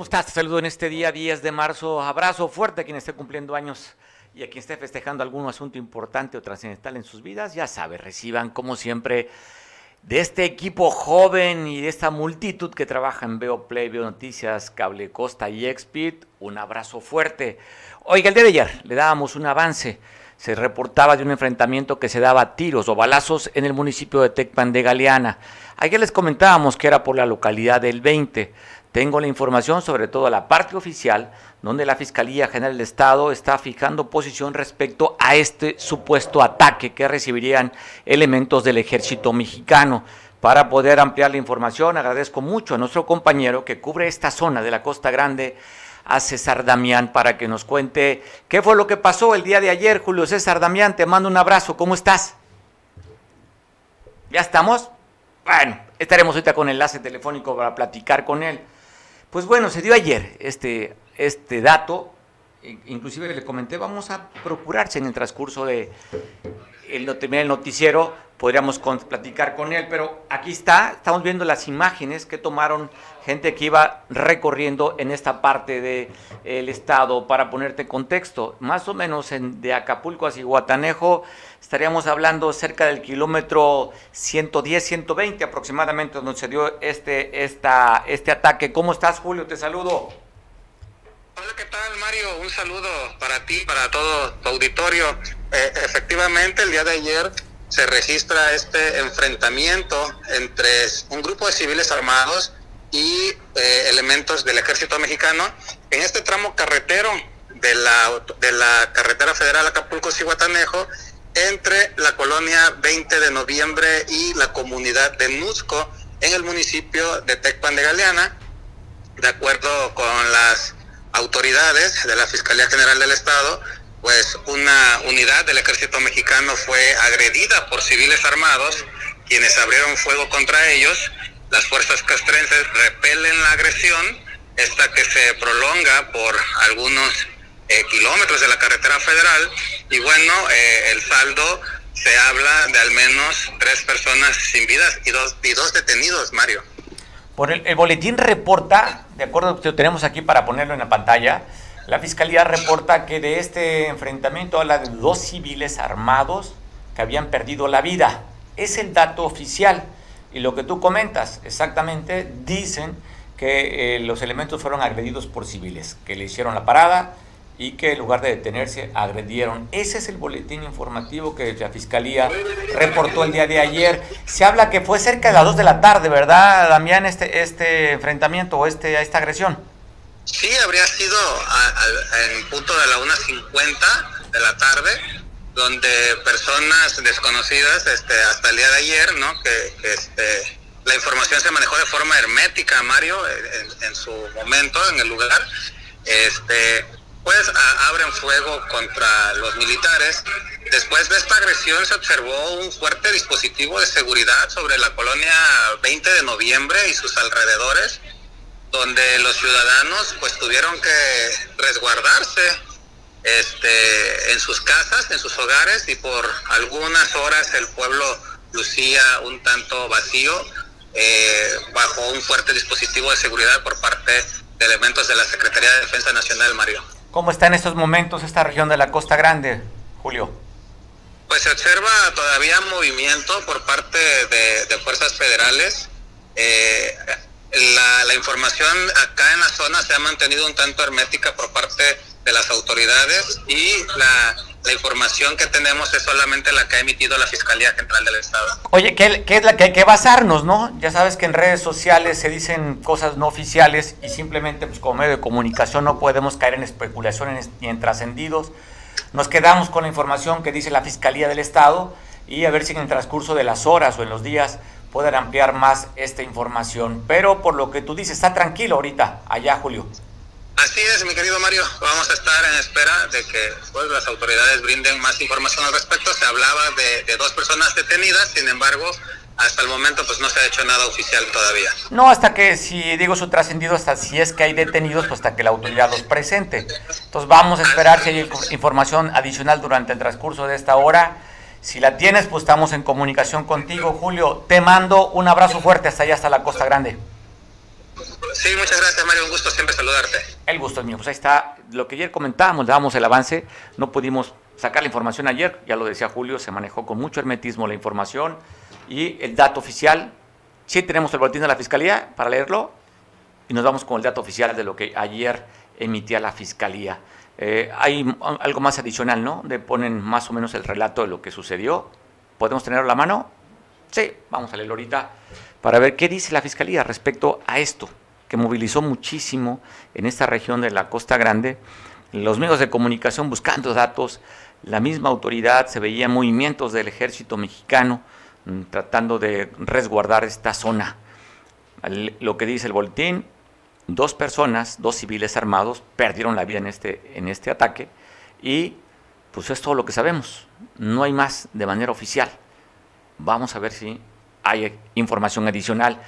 ¿Cómo estás? Te saludo en este día 10 de marzo. Abrazo fuerte a quien esté cumpliendo años y a quien esté festejando algún asunto importante o trascendental en sus vidas. Ya sabe, reciban como siempre de este equipo joven y de esta multitud que trabaja en Veo Play, Veo Noticias, Cable Costa y Expit, un abrazo fuerte. Oiga, el día de ayer le dábamos un avance. Se reportaba de un enfrentamiento que se daba tiros o balazos en el municipio de Tecpan de Galeana. Ayer les comentábamos que era por la localidad del 20. Tengo la información sobre todo la parte oficial, donde la Fiscalía General del Estado está fijando posición respecto a este supuesto ataque que recibirían elementos del ejército mexicano. Para poder ampliar la información, agradezco mucho a nuestro compañero que cubre esta zona de la Costa Grande, a César Damián, para que nos cuente qué fue lo que pasó el día de ayer. Julio César Damián, te mando un abrazo, ¿cómo estás? ¿Ya estamos? Bueno, estaremos ahorita con enlace telefónico para platicar con él. Pues bueno, se dio ayer este, este dato, inclusive le comenté, vamos a procurarse en el transcurso de el, el noticiero, podríamos platicar con él, pero aquí está, estamos viendo las imágenes que tomaron gente que iba recorriendo en esta parte del estado, para ponerte en contexto, más o menos en, de Acapulco hacia Guatanejo, estaríamos hablando cerca del kilómetro 110, 120 aproximadamente, donde se dio este, esta, este ataque. ¿Cómo estás, Julio? Te saludo. Hola, ¿qué tal, Mario? Un saludo para ti, para todo tu auditorio. Eh, efectivamente, el día de ayer se registra este enfrentamiento entre un grupo de civiles armados y eh, elementos del ejército mexicano en este tramo carretero de la, de la carretera federal Acapulco-Cihuatanejo entre la colonia 20 de noviembre y la comunidad de Nusco en el municipio de Tecpan de Galeana, de acuerdo con las autoridades de la Fiscalía General del Estado, pues una unidad del ejército mexicano fue agredida por civiles armados, quienes abrieron fuego contra ellos. Las fuerzas castrenses repelen la agresión, esta que se prolonga por algunos eh, kilómetros de la carretera federal. Y bueno, eh, el saldo se habla de al menos tres personas sin vidas y dos, y dos detenidos, Mario. Por el, el boletín reporta, de acuerdo a lo que tenemos aquí para ponerlo en la pantalla, la fiscalía reporta que de este enfrentamiento habla de dos civiles armados que habían perdido la vida. Es el dato oficial. Y lo que tú comentas, exactamente, dicen que eh, los elementos fueron agredidos por civiles, que le hicieron la parada y que en lugar de detenerse agredieron. Ese es el boletín informativo que la Fiscalía reportó el día de ayer. Se habla que fue cerca de las 2 de la tarde, ¿verdad, Damián, este, este enfrentamiento o este, esta agresión? Sí, habría sido en punto de la 1.50 de la tarde, donde personas desconocidas, este, hasta el día de ayer, ¿no? Que, este, la información se manejó de forma hermética, Mario, en, su momento, en el lugar, este, pues abren fuego contra los militares. Después de esta agresión se observó un fuerte dispositivo de seguridad sobre la colonia 20 de noviembre y sus alrededores donde los ciudadanos pues tuvieron que resguardarse este, en sus casas, en sus hogares y por algunas horas el pueblo lucía un tanto vacío eh, bajo un fuerte dispositivo de seguridad por parte de elementos de la Secretaría de Defensa Nacional, Mario. ¿Cómo está en estos momentos esta región de la Costa Grande, Julio? Pues se observa todavía movimiento por parte de, fuerzas federales. Eh, la, la, información acá en la zona se ha mantenido un tanto hermética por parte de las autoridades y la, información que tenemos es solamente la que ha emitido la Fiscalía General del Estado. Oye, ¿qué, qué es la que hay que basarnos, no? Ya sabes que en redes sociales se dicen cosas no oficiales y simplemente pues, como medio de comunicación no podemos caer en especulaciones ni en trascendidos. Nos quedamos con la información que dice la Fiscalía del Estado y a ver si en el transcurso de las horas o en los días poder ampliar más esta información. Pero por lo que tú dices, está tranquilo ahorita allá, Julio. Así es, mi querido Mario. Vamos a estar en espera de que pues, las autoridades brinden más información al respecto. Se hablaba de, dos personas detenidas, sin embargo, hasta el momento pues no se ha hecho nada oficial todavía. No, hasta que, si digo su trascendido, hasta si es que hay detenidos, pues hasta que la autoridad los presente. Entonces vamos a esperar si hay información adicional durante el transcurso de esta hora si la tienes, pues estamos en comunicación contigo, Julio. Te mando un abrazo fuerte hasta allá, hasta la Costa Grande. Sí, muchas gracias, Mario. Un gusto siempre saludarte. El gusto es mío. Pues ahí está lo que ayer comentábamos, dábamos el avance. No pudimos sacar la información ayer, ya lo decía Julio, se manejó con mucho hermetismo la información y el dato oficial. Sí tenemos el boletín de la Fiscalía para leerlo y nos vamos con el dato oficial de lo que ayer emitía la Fiscalía. Eh, hay algo más adicional, ¿no? De ponen más o menos el relato de lo que sucedió. ¿Podemos tenerlo a la mano? Sí, vamos a leerlo ahorita para ver qué dice la Fiscalía respecto a esto, que movilizó muchísimo en esta región de la Costa Grande, los medios de comunicación buscando datos, la misma autoridad, se veían movimientos del ejército mexicano mm, tratando de resguardar esta zona. Lo que dice el boletín, dos personas, dos civiles armados, perdieron la vida en este, en este ataque y pues es todo lo que sabemos. No hay más de manera oficial. Vamos a ver si hay información adicional.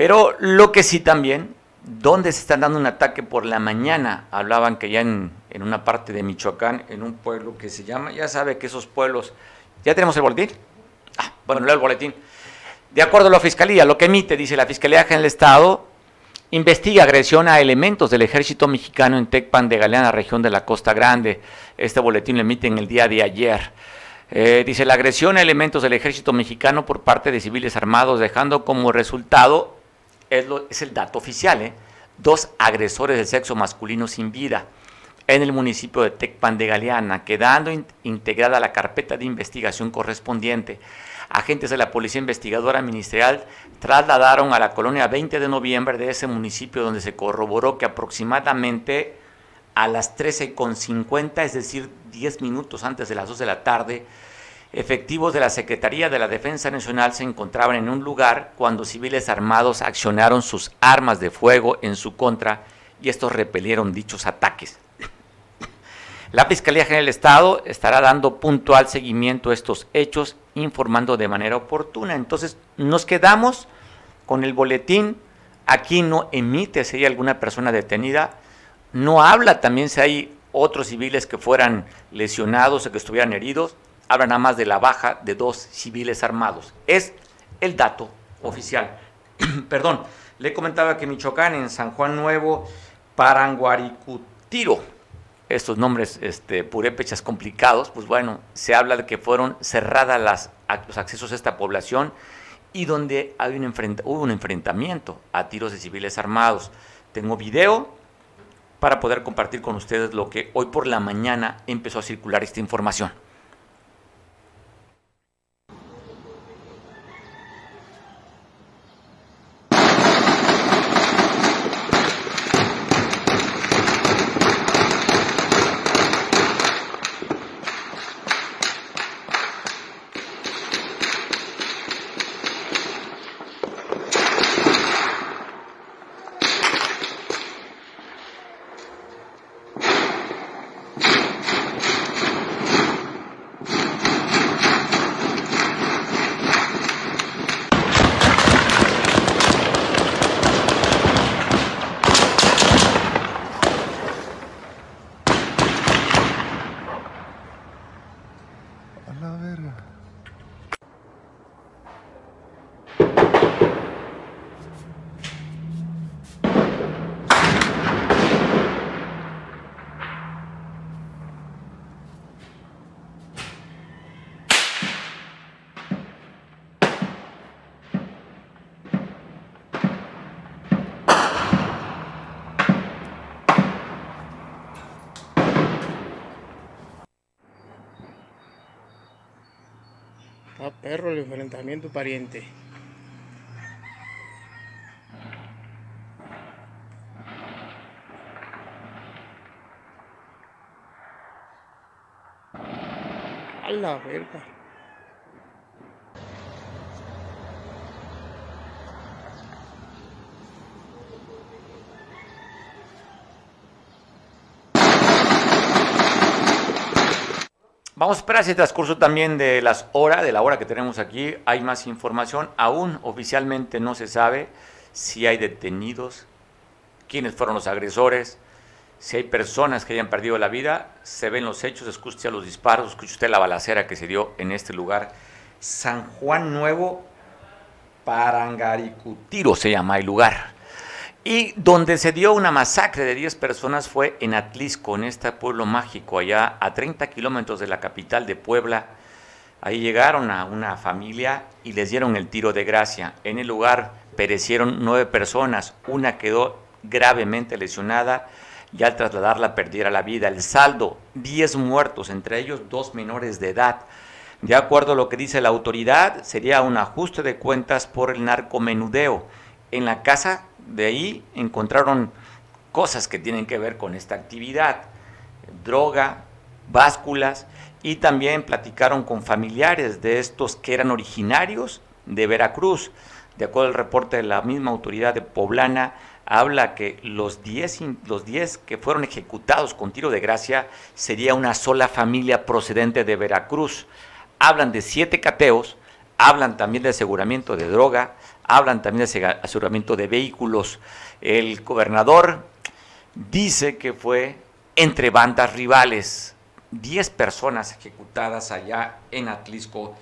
Pero lo que sí también ¿Dónde se están dando un ataque por la mañana? Hablaban que ya en, una parte de Michoacán, en un pueblo que se llama, ya sabe que esos pueblos, ¿ya tenemos el boletín? Ah, bueno, leo el boletín. De acuerdo a la Fiscalía, lo que emite, dice la Fiscalía General del Estado, investiga agresión a elementos del ejército mexicano en Tecpan de Galeana, región de la Costa Grande. Este boletín lo emite en el día de ayer. Eh, dice la agresión a elementos del ejército mexicano por parte de civiles armados, dejando como resultado es, el dato oficial, ¿eh? dos agresores del sexo masculino sin vida en el municipio de Tecpan de Galeana, quedando integrada la carpeta de investigación correspondiente. Agentes de la Policía Investigadora Ministerial trasladaron a la colonia 20 de noviembre de ese municipio donde se corroboró que aproximadamente a las 13.50, es decir, 10 minutos antes de las 2 de la tarde, Efectivos de la Secretaría de la Defensa Nacional se encontraban en un lugar cuando civiles armados accionaron sus armas de fuego en su contra y estos repelieron dichos ataques. La Fiscalía General del Estado estará dando puntual seguimiento a estos hechos, informando de manera oportuna. Entonces, nos quedamos con el boletín. Aquí no emite si hay alguna persona detenida. No habla también si hay otros civiles que fueran lesionados o que estuvieran heridos habla nada más de la baja de dos civiles armados. Es el dato oficial. Perdón, le comentaba que Michoacán, en San Juan Nuevo, Paranguaricutiro, estos nombres este, purépechas complicados, pues bueno, se habla de que fueron cerradas las, los accesos a esta población y donde hay un hubo un enfrentamiento a tiros de civiles armados. Tengo video para poder compartir con ustedes lo que hoy por la mañana empezó a circular esta información. Perro el enfrentamiento pariente. A la verga. Vamos a esperar ese transcurso también de las horas, de la hora que tenemos aquí. Hay más información. Aún oficialmente no se sabe si hay detenidos, quiénes fueron los agresores, si hay personas que hayan perdido la vida. Se ven los hechos, escucha los disparos, escucha usted la balacera que se dio en este lugar. San Juan Nuevo, Parangaricutiro se llama el lugar. Y donde se dio una masacre de 10 personas fue en Atlisco, en este pueblo mágico, allá a 30 kilómetros de la capital de Puebla. Ahí llegaron a una familia y les dieron el tiro de gracia. En el lugar perecieron nueve personas, una quedó gravemente lesionada y al trasladarla perdiera la vida. El saldo, 10 muertos, entre ellos dos menores de edad. De acuerdo a lo que dice la autoridad, sería un ajuste de cuentas por el narcomenudeo. En la casa de ahí encontraron cosas que tienen que ver con esta actividad, droga, básculas, y también platicaron con familiares de estos que eran originarios de Veracruz. De acuerdo al reporte de la misma autoridad de Poblana, habla que los 10 los diez que fueron ejecutados con tiro de gracia sería una sola familia procedente de Veracruz. Hablan de siete cateos, hablan también de aseguramiento de droga, hablan también de aseguramiento de vehículos. El gobernador dice que fue entre bandas rivales, 10 personas ejecutadas allá en Atlisco,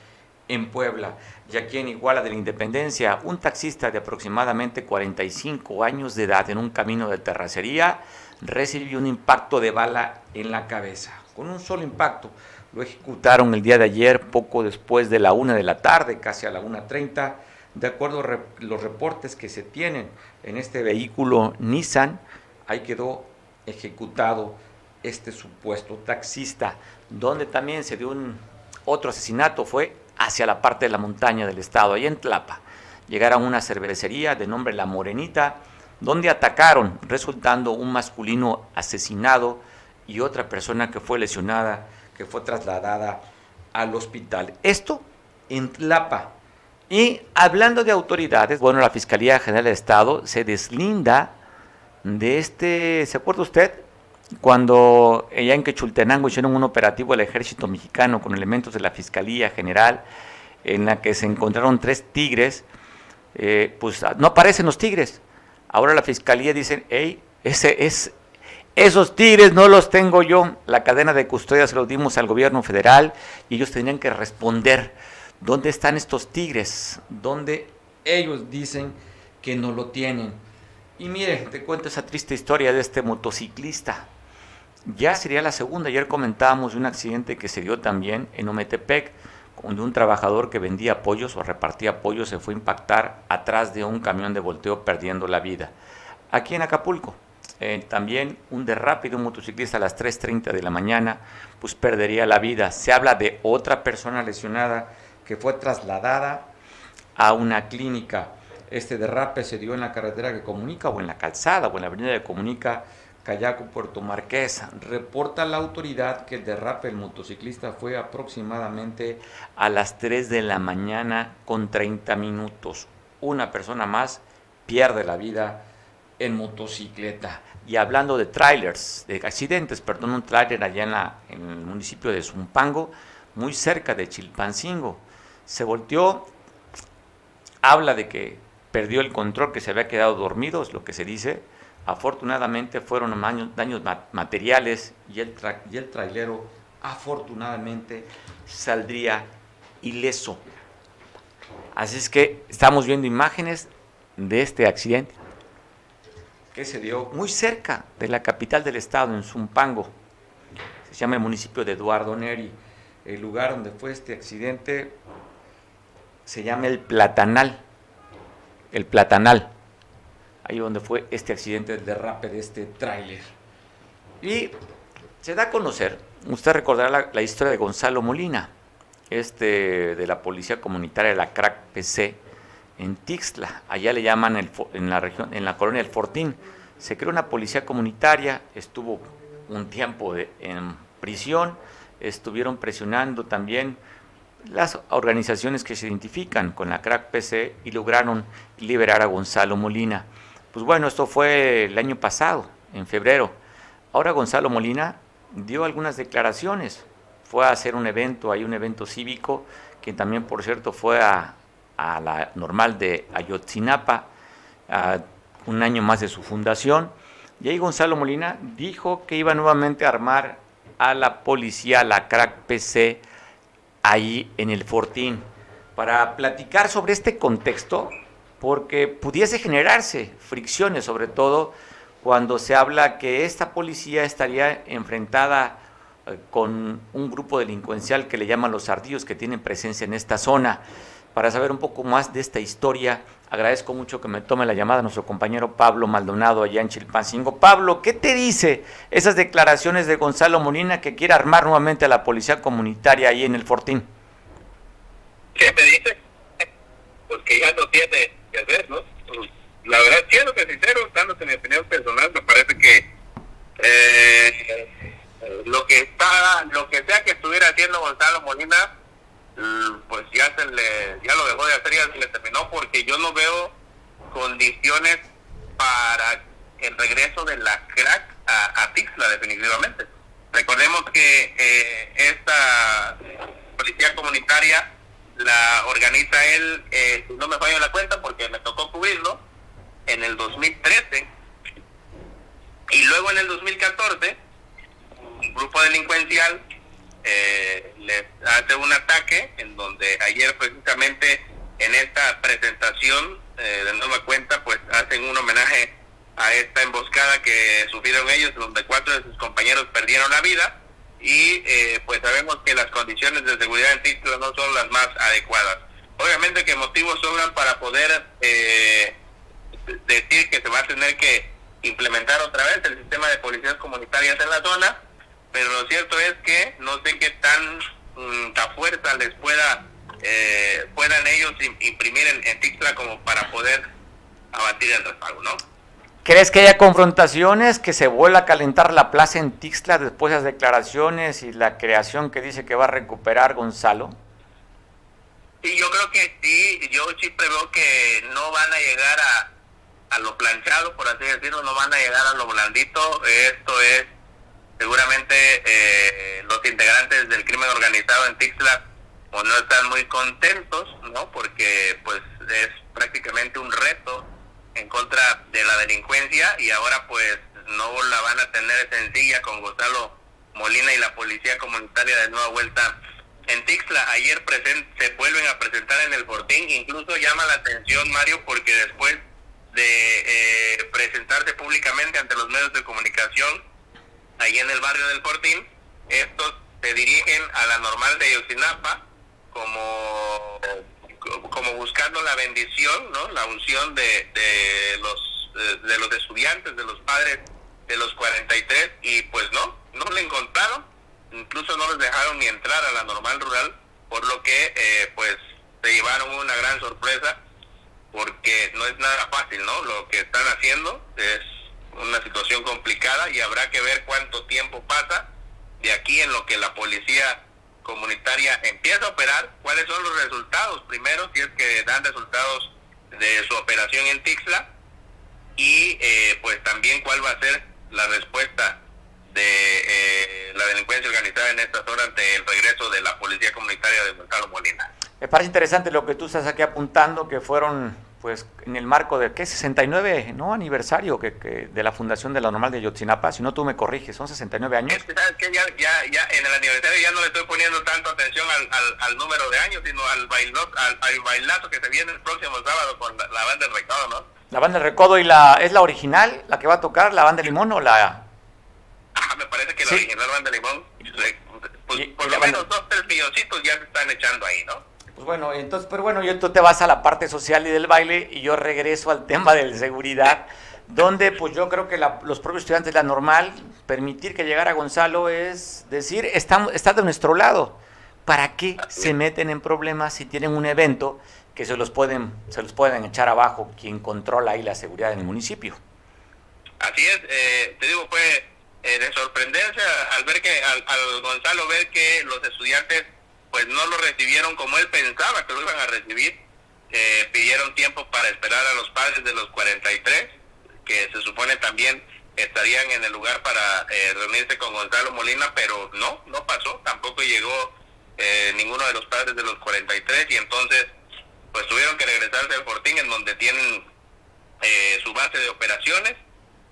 en Puebla. Y aquí en Iguala de la Independencia, un taxista de aproximadamente 45 años de edad en un camino de terracería recibió un impacto de bala en la cabeza. Con un solo impacto lo ejecutaron el día de ayer, poco después de la una de la tarde, casi a la 1.30 de acuerdo a los reportes que se tienen en este vehículo Nissan, ahí quedó ejecutado este supuesto taxista, donde también se dio un otro asesinato, fue hacia la parte de la montaña del estado, ahí en Tlapa. Llegaron a una cervecería de nombre La Morenita, donde atacaron, resultando un masculino asesinado y otra persona que fue lesionada, que fue trasladada al hospital. Esto en Tlapa, y hablando de autoridades, bueno, la Fiscalía General del Estado se deslinda de este, ¿se acuerda usted? Cuando allá en Quechultenango hicieron un operativo del ejército mexicano con elementos de la Fiscalía General, en la que se encontraron tres tigres, eh, pues no aparecen los tigres. Ahora la Fiscalía dice, hey, ese es, esos tigres no los tengo yo. La cadena de custodia se los dimos al gobierno federal y ellos tenían que responder ¿Dónde están estos tigres? ¿Dónde ellos dicen que no lo tienen? Y mire, te cuento esa triste historia de este motociclista. Ya sería la segunda. Ayer comentábamos de un accidente que se dio también en Ometepec, donde un trabajador que vendía pollos o repartía pollos se fue a impactar atrás de un camión de volteo perdiendo la vida. Aquí en Acapulco, eh, también un derrape de un motociclista a las 3.30 de la mañana, pues perdería la vida. Se habla de otra persona lesionada que fue trasladada a una clínica. Este derrape se dio en la carretera que comunica o en la calzada o en la avenida que comunica Cayaco Puerto Marqués. Reporta la autoridad que el derrape del motociclista fue aproximadamente a las 3 de la mañana con 30 minutos. Una persona más pierde la vida en motocicleta. Y hablando de trailers, de accidentes, perdón, un trailer allá en, la, en el municipio de Zumpango, muy cerca de Chilpancingo se volteó, habla de que perdió el control, que se había quedado dormido, es lo que se dice. Afortunadamente fueron daños, materiales y el, y el trailero afortunadamente saldría ileso. Así es que estamos viendo imágenes de este accidente que se dio muy cerca de la capital del estado, en Zumpango. Se llama el municipio de Eduardo Neri. El lugar donde fue este accidente se llama el Platanal. El Platanal. Ahí donde fue este accidente de derrape de este tráiler. Y se da a conocer, usted recordará la, historia de Gonzalo Molina, este de la Policía Comunitaria de la CRAC PC en Tixla. Allá le llaman en la región, en la colonia El Fortín. Se creó una policía comunitaria, estuvo un tiempo en prisión, estuvieron presionando también las organizaciones que se identifican con la crack PC y lograron liberar a Gonzalo Molina. Pues bueno, esto fue el año pasado, en febrero. Ahora Gonzalo Molina dio algunas declaraciones. Fue a hacer un evento, hay un evento cívico, que también, por cierto, fue a, la normal de Ayotzinapa, a un año más de su fundación. Y ahí Gonzalo Molina dijo que iba nuevamente a armar a la policía, la crack PC, ahí en el Fortín. Para platicar sobre este contexto, porque pudiese generarse fricciones, sobre todo cuando se habla que esta policía estaría enfrentada eh, con un grupo delincuencial que le llaman los ardillos que tienen presencia en esta zona. Para saber un poco más de esta historia, agradezco mucho que me tome la llamada nuestro compañero Pablo Maldonado allá en Chilpancingo. Pablo, ¿qué te dice esas declaraciones de Gonzalo Molina que quiere armar nuevamente a la policía comunitaria ahí en el Fortín? ¿Qué me dice? Pues que ya no tiene que hacer, ¿no? La verdad, siendo que sincero, dándote mi opinión personal, me parece que eh, lo que está, lo que sea que estuviera haciendo Gonzalo Molina, pues ya se le, ya lo dejó de hacer, ya se le terminó, porque yo no veo condiciones para el regreso de la crack a, a Tixla, definitivamente. Recordemos que eh, esta policía comunitaria la organiza él, eh, no me fallo la cuenta porque me tocó cubrirlo, en el 2013. Y luego en el 2014, un grupo delincuencial eh, les hace un ataque en donde ayer precisamente en esta presentación eh, de nueva cuenta pues hacen un homenaje a esta emboscada que sufrieron ellos donde cuatro de sus compañeros perdieron la vida y eh, pues sabemos que las condiciones de seguridad en título no son las más adecuadas. Obviamente que motivos sobran para poder eh, decir que se va a tener que implementar otra vez el sistema de policías comunitarias en la zona, pero lo cierto es que no sé qué tan mm, fuerza les pueda eh, puedan ellos imprimir en, en como para poder abatir el respaldo, ¿no? ¿Crees que haya confrontaciones, que se vuelva a calentar la plaza en Tixla después de las declaraciones y la creación que dice que va a recuperar Gonzalo? Sí, yo creo que sí, yo sí preveo que no van a llegar a, a lo planchado, por así decirlo, no van a llegar a lo blandito. Esto es seguramente eh, los integrantes del crimen organizado en Tixla pues no están muy contentos, ¿no? Porque pues es prácticamente un reto en contra de la delincuencia y ahora pues no la van a tener sencilla con Gonzalo Molina y la policía comunitaria de nueva vuelta en Tixla. Ayer se vuelven a presentar en el Fortín, incluso llama la atención Mario porque después de eh, presentarse públicamente ante los medios de comunicación ahí en el barrio del Fortín, estos se dirigen a la normal de Yosinapa como como buscando la bendición, ¿no? La unción de, de los de los estudiantes, de los padres de los 43 y pues no, no le encontraron, incluso no les dejaron ni entrar a la normal rural, por lo que eh, pues se llevaron una gran sorpresa porque no es nada fácil, ¿no? Lo que están haciendo es una situación complicada y habrá que ver cuánto tiempo pasa de aquí en lo que la policía comunitaria empieza a operar, cuáles son los resultados primero, si es que dan resultados de su operación en Tixla, y eh, pues también cuál va a ser la respuesta de eh, la delincuencia organizada en esta zona ante el regreso de la policía comunitaria de Gonzalo Molina. Me parece interesante lo que tú estás aquí apuntando, que fueron pues en el marco de, ¿qué? 69, ¿no? Aniversario que, que de la fundación de la Normal de Yotzinapa, si no tú me corriges, son 69 años. Es que, ¿sabes que ya, ya, ya, en el aniversario ya no le estoy poniendo tanto atención al, al, número de años, sino al, bailot, al, al, bailazo que se viene el próximo sábado con la, banda del Recodo, ¿no? La banda del Recodo y la, ¿es la original, la que va a tocar, la banda de Limón o la...? Ah, me parece que la original banda de Limón, pues, por lo menos dos, tres milloncitos ya se están echando ahí, ¿no? Pues bueno, entonces, pero bueno, yo tú te vas a la parte social y del baile y yo regreso al tema de la seguridad, donde pues yo creo que los propios estudiantes, la normal, permitir que llegara Gonzalo es decir, está, está de nuestro lado. ¿Para qué se meten en problemas si tienen un evento que se los pueden, se los pueden echar abajo quien controla ahí la seguridad en el municipio? Así es, eh, te digo, fue eh, de sorprenderse al ver que, al, al Gonzalo ver que los estudiantes pues no lo recibieron como él pensaba que lo iban a recibir. Eh, pidieron tiempo para esperar a los padres de los 43, que se supone también estarían en el lugar para eh, reunirse con Gonzalo Molina, pero no, no pasó, tampoco llegó eh, ninguno de los padres de los 43 y entonces pues tuvieron que regresarse al Fortín en donde tienen su base de operaciones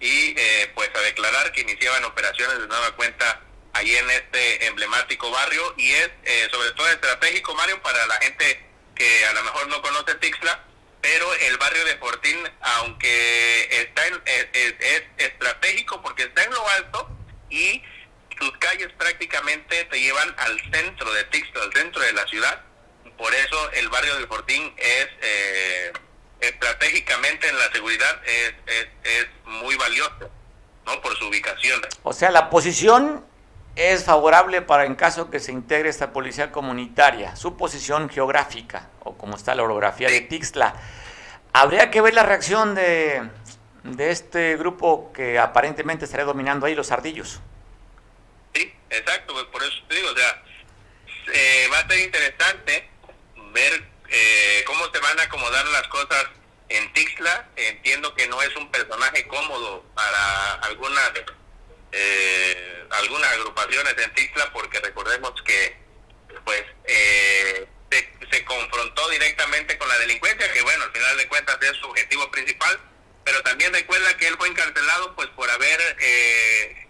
y pues a declarar que iniciaban operaciones de nueva cuenta ahí en este emblemático barrio y es eh, sobre todo estratégico, Mario, para la gente que a lo mejor no conoce Tixla, pero el barrio de Fortín, aunque está en, es, estratégico porque está en lo alto y sus calles prácticamente te llevan al centro de Tixto, al centro de la ciudad, por eso el barrio de Fortín es eh, estratégicamente en la seguridad es, es, es muy valioso, ¿no? Por su ubicación. O sea, la posición es favorable para en caso que se integre esta policía comunitaria, su posición geográfica o como está la orografía de Tixla. Habría que ver la reacción de, de este grupo que aparentemente estaría dominando ahí los ardillos. Sí, exacto, pues, por eso te digo, o sea, eh, va a ser interesante ver eh, cómo se van a acomodar las cosas en Tixla. Entiendo que no es un personaje cómodo para algunas eh, algunas agrupaciones en Tixla porque recordemos que pues eh, se, confrontó directamente con la delincuencia que bueno al final de cuentas es su objetivo principal pero también recuerda que él fue encarcelado pues por haber eh,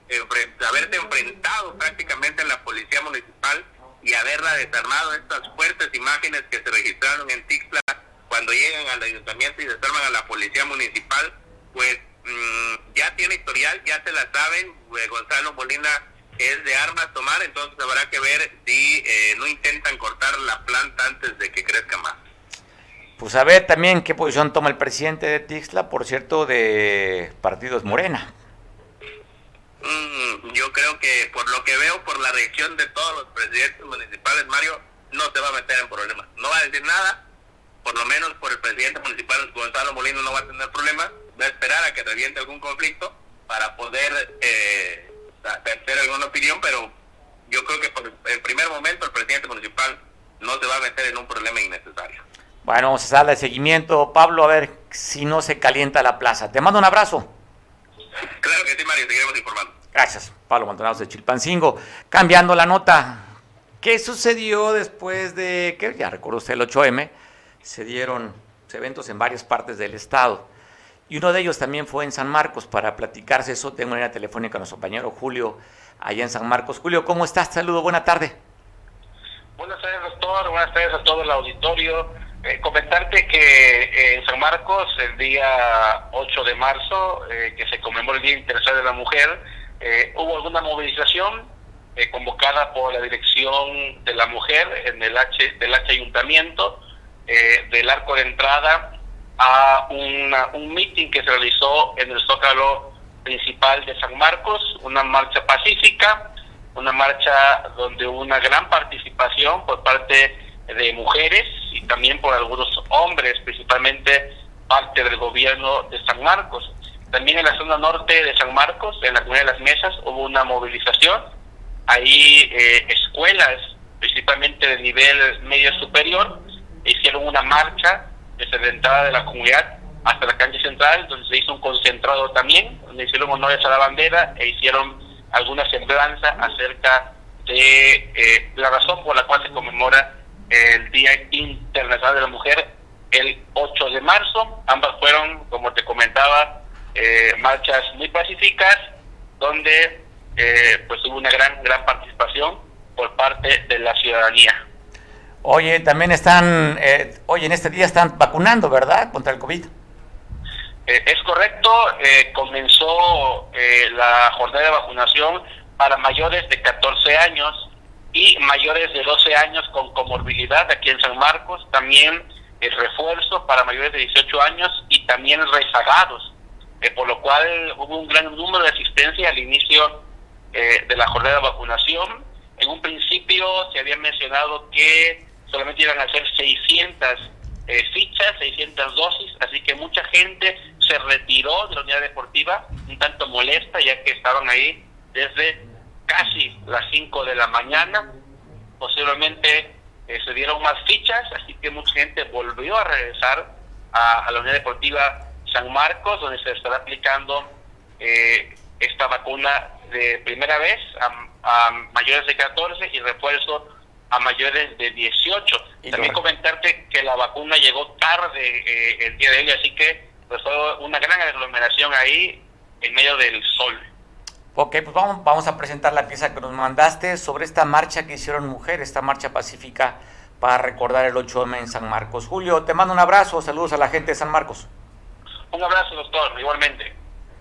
haberse enfrentado prácticamente a la policía municipal y haberla desarmado estas fuertes imágenes que se registraron en Tixla cuando llegan al ayuntamiento y desarman a la policía municipal pues Mm, ya tiene historial, ya se la saben, eh, Gonzalo Molina es de armas tomar, entonces habrá que ver si eh, no intentan cortar la planta antes de que crezca más. Pues a ver también qué posición toma el presidente de Tixla, por cierto, de partidos Morena. Mm, yo creo que por lo que veo, por la reacción de todos los presidentes municipales, Mario no se va a meter en problemas. No va a decir nada, por lo menos por el presidente municipal Gonzalo Molina no va a tener problemas a esperar a que reviente algún conflicto para poder eh, hacer alguna opinión, pero yo creo que por el primer momento el presidente municipal no se va a meter en un problema innecesario. Bueno, vamos a darle seguimiento, Pablo, a ver si no se calienta la plaza. Te mando un abrazo. Claro que sí, Mario, seguiremos informando. Gracias, Pablo Montonados de Chilpancingo. Cambiando la nota, ¿qué sucedió después de que, ya recuerdo usted, el 8M, se dieron eventos en varias partes del estado? Y uno de ellos también fue en San Marcos para platicarse eso. Tengo una telefónica con nuestro compañero Julio allá en San Marcos. Julio, ¿cómo estás? Saludo, buena tarde. Buenas tardes, doctor. Buenas tardes a todo el auditorio. Eh, comentarte que eh, en San Marcos, el día 8 de marzo, eh, que se conmemora el Día Internacional de la Mujer, hubo alguna movilización convocada por la Dirección de la Mujer en el H, del H Ayuntamiento, del arco de entrada a un meeting que se realizó en el Zócalo principal de San Marcos, una marcha pacífica, una marcha donde hubo una gran participación por parte de mujeres y también por algunos hombres, principalmente parte del gobierno de San Marcos. También en la zona norte de San Marcos, en la comunidad de las mesas, hubo una movilización. Ahí eh, escuelas, principalmente de nivel medio superior, hicieron una marcha desde la entrada de la comunidad hasta la cancha central, donde se hizo un concentrado también, donde hicieron honores a la bandera e hicieron alguna semblanza acerca de eh, la razón por la cual se conmemora el Día Internacional de la Mujer el 8 de marzo. Ambas fueron, como te comentaba, eh, marchas muy pacíficas, donde eh, pues hubo una gran, gran participación por parte de la ciudadanía. Oye, también están, eh, oye, en este día están vacunando, ¿verdad? Contra el COVID. Eh, es correcto, eh, comenzó la jornada de vacunación para mayores de 14 años y mayores de 12 años con comorbilidad aquí en San Marcos, también el refuerzo para mayores de 18 años y también rezagados, por lo cual hubo un gran número de asistencia al inicio de la jornada de vacunación. En un principio se había mencionado que solamente iban a ser 600 eh, fichas, 600 dosis, así que mucha gente se retiró de la unidad deportiva, un tanto molesta, ya que estaban ahí desde casi las 5 de la mañana. Posiblemente eh, se dieron más fichas, así que mucha gente volvió a regresar a, la unidad deportiva San Marcos, donde se estará aplicando eh, esta vacuna de primera vez a, a mayores de 14 y refuerzo a mayores de 18. Y También comentarte que la vacuna llegó tarde eh, el día de hoy, así que pues fue una gran aglomeración ahí en medio del sol. Ok, pues vamos, vamos a presentar la pieza que nos mandaste sobre esta marcha que hicieron mujeres, esta marcha pacífica para recordar el 8M en San Marcos. Julio, te mando un abrazo, saludos a la gente de San Marcos. Un abrazo, doctor, igualmente.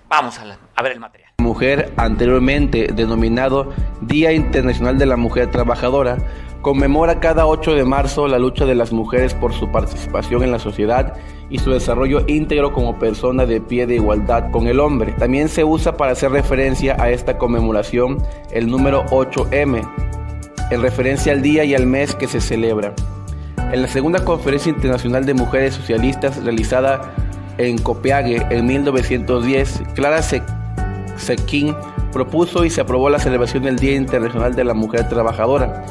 Vamos a, a ver el material. Mujer, anteriormente denominado Día Internacional de la Mujer Trabajadora, conmemora cada 8 de marzo la lucha de las mujeres por su participación en la sociedad y su desarrollo íntegro como persona de pie de igualdad con el hombre. También se usa para hacer referencia a esta conmemoración el número 8M, en referencia al día y al mes que se celebra. En la segunda conferencia internacional de mujeres socialistas realizada en Copenhague en 1910, Clara Sekin propuso y se aprobó la celebración del Día Internacional de la Mujer Trabajadora,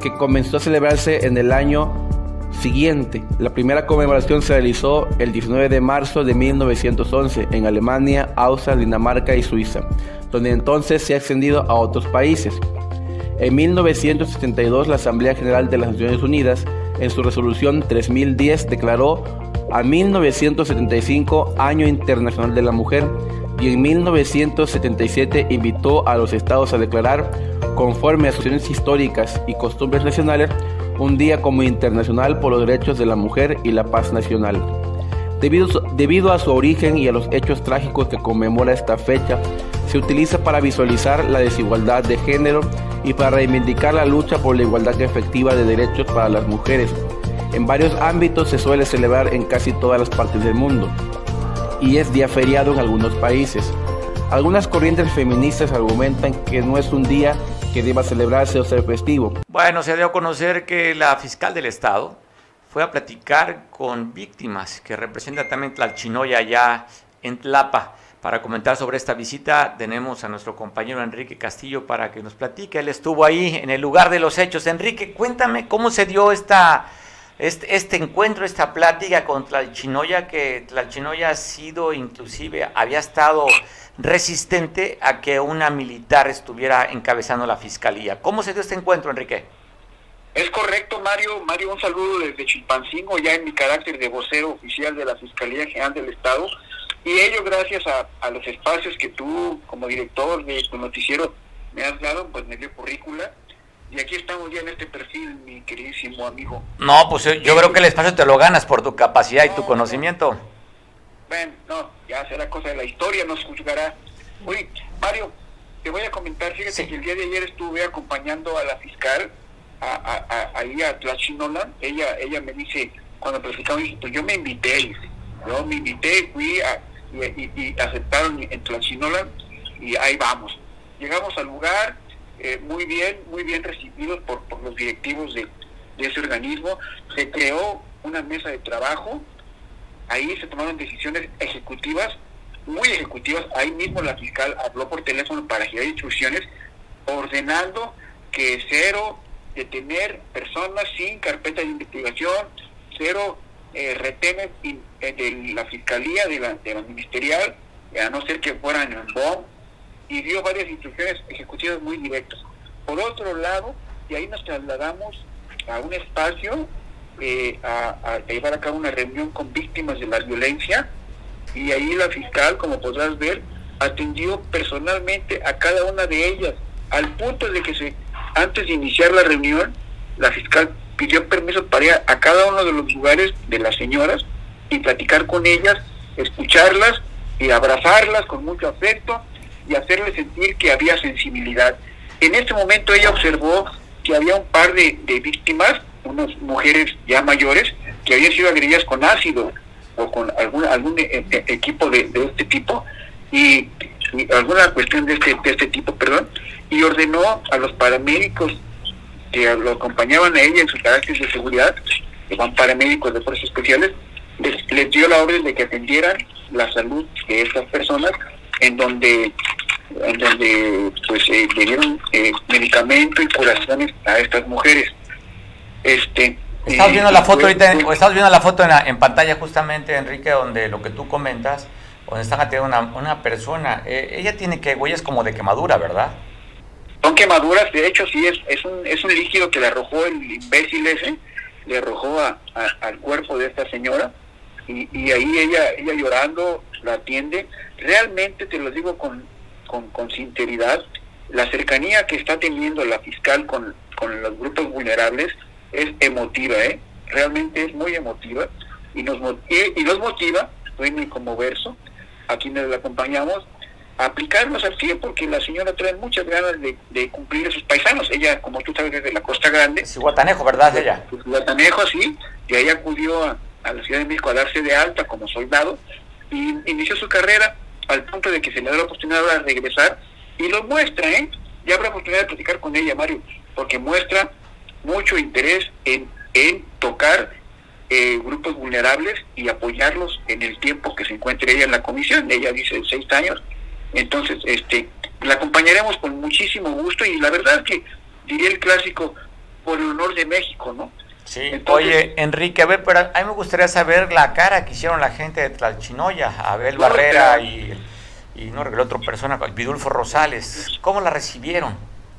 que comenzó a celebrarse en el año siguiente. La primera conmemoración se realizó el 19 de marzo de 1911 en Alemania, Austria, Dinamarca y Suiza, donde entonces se ha extendido a otros países. En 1972 la Asamblea General de las Naciones Unidas, en su resolución 3010, declaró a 1975 Año Internacional de la Mujer y en 1977 invitó a los estados a declarar, conforme a sus históricas y costumbres nacionales, un día como internacional por los derechos de la mujer y la paz nacional. Debido, debido a su origen y a los hechos trágicos que conmemora esta fecha, se utiliza para visualizar la desigualdad de género y para reivindicar la lucha por la igualdad efectiva de derechos para las mujeres. En varios ámbitos se suele celebrar en casi todas las partes del mundo y es día feriado en algunos países. Algunas corrientes feministas argumentan que no es un día que deba celebrarse o ser festivo. Bueno, se dio a conocer que la fiscal del Estado fue a platicar con víctimas que representan también Tlalchinoya allá en Tlapa. Para comentar sobre esta visita tenemos a nuestro compañero Enrique Castillo para que nos platique. Él estuvo ahí en el lugar de los hechos. Enrique, cuéntame cómo se dio esta este, este, encuentro, esta plática con Tlalchinoya, que Tlalchinoya ha sido inclusive, había estado resistente a que una militar estuviera encabezando la fiscalía. ¿Cómo se dio este encuentro, Enrique? Es correcto, Mario. Mario, un saludo desde Chilpancingo, ya en mi carácter de vocero oficial de la Fiscalía General del Estado. Y ello gracias a, a los espacios que tú, como director de tu noticiero, me has dado, pues me dio currícula y aquí estamos ya en este perfil, mi queridísimo amigo. No, pues yo creo que el espacio te lo ganas por tu capacidad y tu conocimiento. Bueno, no, ya será cosa de la historia, nos juzgará. Oye, Mario, te voy a comentar, fíjate que el día de ayer estuve acompañando a la fiscal, a, a, ahí a Tlachinola, ella, ella me dice, cuando platicamos, pues yo me invité, yo me invité, fui a, y, y, aceptaron en Tlachinola y ahí vamos. Llegamos al lugar, eh, muy bien, muy bien recibidos por, por los directivos de, ese organismo. Se creó una mesa de trabajo, ahí se tomaron decisiones ejecutivas, muy ejecutivas. Ahí mismo la fiscal habló por teléfono para girar instrucciones, ordenando que cero detener personas sin carpeta de investigación, cero eh, retenes eh, de la fiscalía, de la, de la ministerial, a no ser que fueran en BOM, y dio varias instrucciones ejecutivas muy directas. Por otro lado, y ahí nos trasladamos a un espacio eh, a, llevar a cabo una reunión con víctimas de la violencia y ahí la fiscal, como podrás ver, atendió personalmente a cada una de ellas, al punto de que se, antes de iniciar la reunión, la fiscal pidió permiso para ir a cada uno de los lugares de las señoras y platicar con ellas, escucharlas y abrazarlas con mucho afecto y hacerle sentir que había sensibilidad. En este momento ella observó que había un par de, víctimas, unas mujeres ya mayores, que habían sido agredidas con ácido o con algún, algún e, e, equipo de, este tipo y, alguna cuestión de este, de este tipo, perdón, y ordenó a los paramédicos que lo acompañaban a ella en sus carácter de seguridad, que van paramédicos de fuerzas especiales, les, les dio la orden de que atendieran la salud de estas personas en donde en donde pues eh, le dieron eh, medicamento y curaciones a estas mujeres. Este estás viendo la foto ahorita o estás viendo la foto en, en, pantalla justamente Enrique donde lo que tú comentas donde están atendiendo una, una persona. Eh, ella tiene que huellas como de quemadura verdad son quemaduras de hecho sí es es un es un líquido que le arrojó el imbécil ese le arrojó a, al cuerpo de esta señora y, y ahí ella ella llorando la atiende realmente te lo digo con, con, sinceridad, la cercanía que está teniendo la fiscal con, con los grupos vulnerables es emotiva, ¿eh? Realmente es muy emotiva y nos, y, nos motiva, como verso, a quienes la acompañamos, a aplicarnos al 100 porque la señora trae muchas ganas de, cumplir a sus paisanos. Ella, como tú sabes, desde la Costa Grande. Es Guatanejo, ¿verdad, ella? Guatanejo, sí. Y ahí acudió a, a la Ciudad de México a darse de alta como soldado y inició su carrera al punto de que se le da la oportunidad de regresar y lo muestra, ¿eh? Ya habrá oportunidad de platicar con ella, Mario, porque muestra mucho interés en, en tocar eh, grupos vulnerables y apoyarlos en el tiempo que se encuentre ella en la comisión. Ella dice seis años. Entonces, este, la acompañaremos con muchísimo gusto y la verdad es que diría el clásico por el honor de México, ¿no? Sí, oye, Enrique, a ver, pero a mí me gustaría saber la cara que hicieron la gente de Tlalchinoya, Abel Barrera y, y no el otro persona, Vidulfo Rosales. ¿Cómo la recibieron?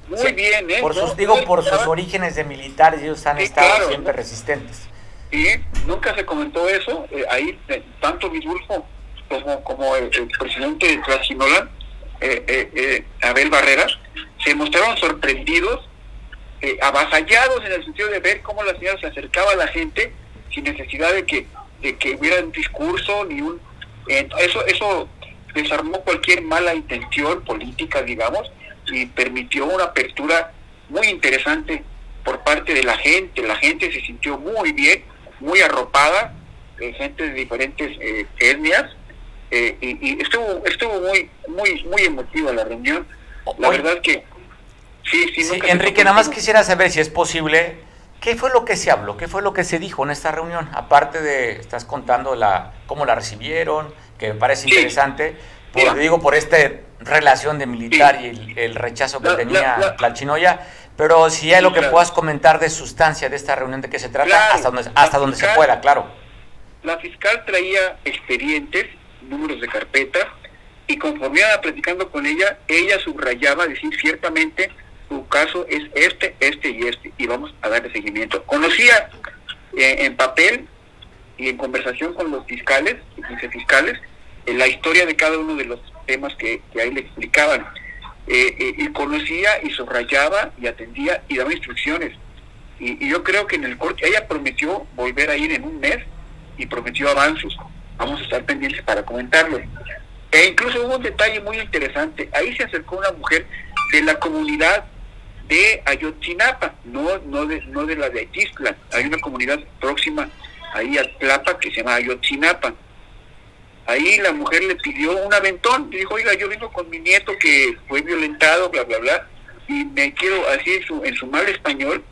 Muy bien, ¿eh? Por sus, digo, por sus orígenes de militares, ellos han estado siempre resistentes. Sí, nunca se comentó eso. Eh, ahí, eh, tanto Vidulfo como, como el, presidente de Tlalchinola, eh, Abel Barrera, se mostraron sorprendidos eh, avasallados en el sentido de ver cómo la señora se acercaba a la gente sin necesidad de que, de que hubiera un discurso ni un... eso, eso desarmó cualquier mala intención política, digamos, y permitió una apertura muy interesante por parte de la gente. La gente se sintió muy bien, muy arropada, eh, gente de diferentes eh, etnias, y, y, estuvo estuvo muy muy muy emotiva la reunión. La verdad es que Sí, sí, Enrique, nada más quisiera saber si es posible, ¿qué fue lo que se habló? ¿Qué fue lo que se dijo en esta reunión? Aparte de, estás contando la cómo la recibieron, que me parece interesante, por, digo, por esta relación de militar y el, rechazo que tenía la, chinoya, pero si hay lo que puedas comentar de sustancia de esta reunión, de qué se trata, hasta donde, hasta donde se pueda, claro. La fiscal traía expedientes, números de carpeta, y conforme iba platicando con ella, ella subrayaba, decir ciertamente, su caso es este, este y este, y vamos a darle seguimiento. Conocía eh, en papel y en conversación con los fiscales y vicefiscales eh, la historia de cada uno de los temas que, ahí le explicaban. Eh, y conocía y subrayaba y atendía y daba instrucciones. Y, yo creo que en el corte, ella prometió volver a ir en un mes y prometió avances. Vamos a estar pendientes para comentarlo. E incluso hubo un detalle muy interesante. Ahí se acercó una mujer de la comunidad de Ayotzinapa, no, no, de, no de la de Aytistla. Hay una comunidad próxima ahí a Tlapa que se llama Ayotzinapa. Ahí la mujer le pidió un aventón, le dijo, oiga, yo vengo con mi nieto que fue violentado, bla, bla, bla, y me quiero, así en su, en su mal español,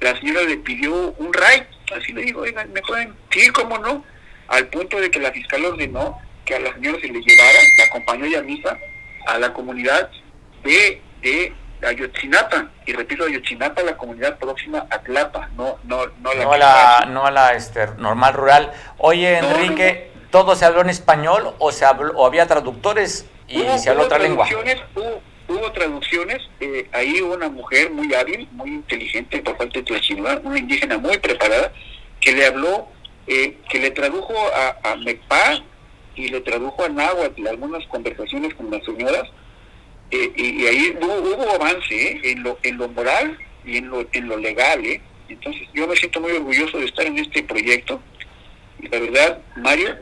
la señora le pidió un ray, así le digo, oiga, ¿me pueden? Sí, cómo no, al punto de que la fiscal ordenó que a la señora se le llevara, la acompañó ya misa, a la comunidad de, de Ayotzinapa, y repito, Ayotzinapa, la comunidad próxima a Tlapa, no, no, no la... No a la, no a la este, normal rural. Oye, Enrique, ¿todo se habló en español o, se habló, o había traductores y se habló otra lengua? Hubo, hubo traducciones, eh, ahí una mujer muy hábil, muy inteligente por parte de Tlachinoa, una indígena muy preparada, que le habló, eh, que le tradujo a, a y le tradujo a Náhuatl algunas conversaciones con las señoras, eh, y, ahí hubo, avance ¿eh? en, lo, en lo moral y en lo, en lo legal. ¿eh? Entonces yo me siento muy orgulloso de estar en este proyecto. Y la verdad, Mario,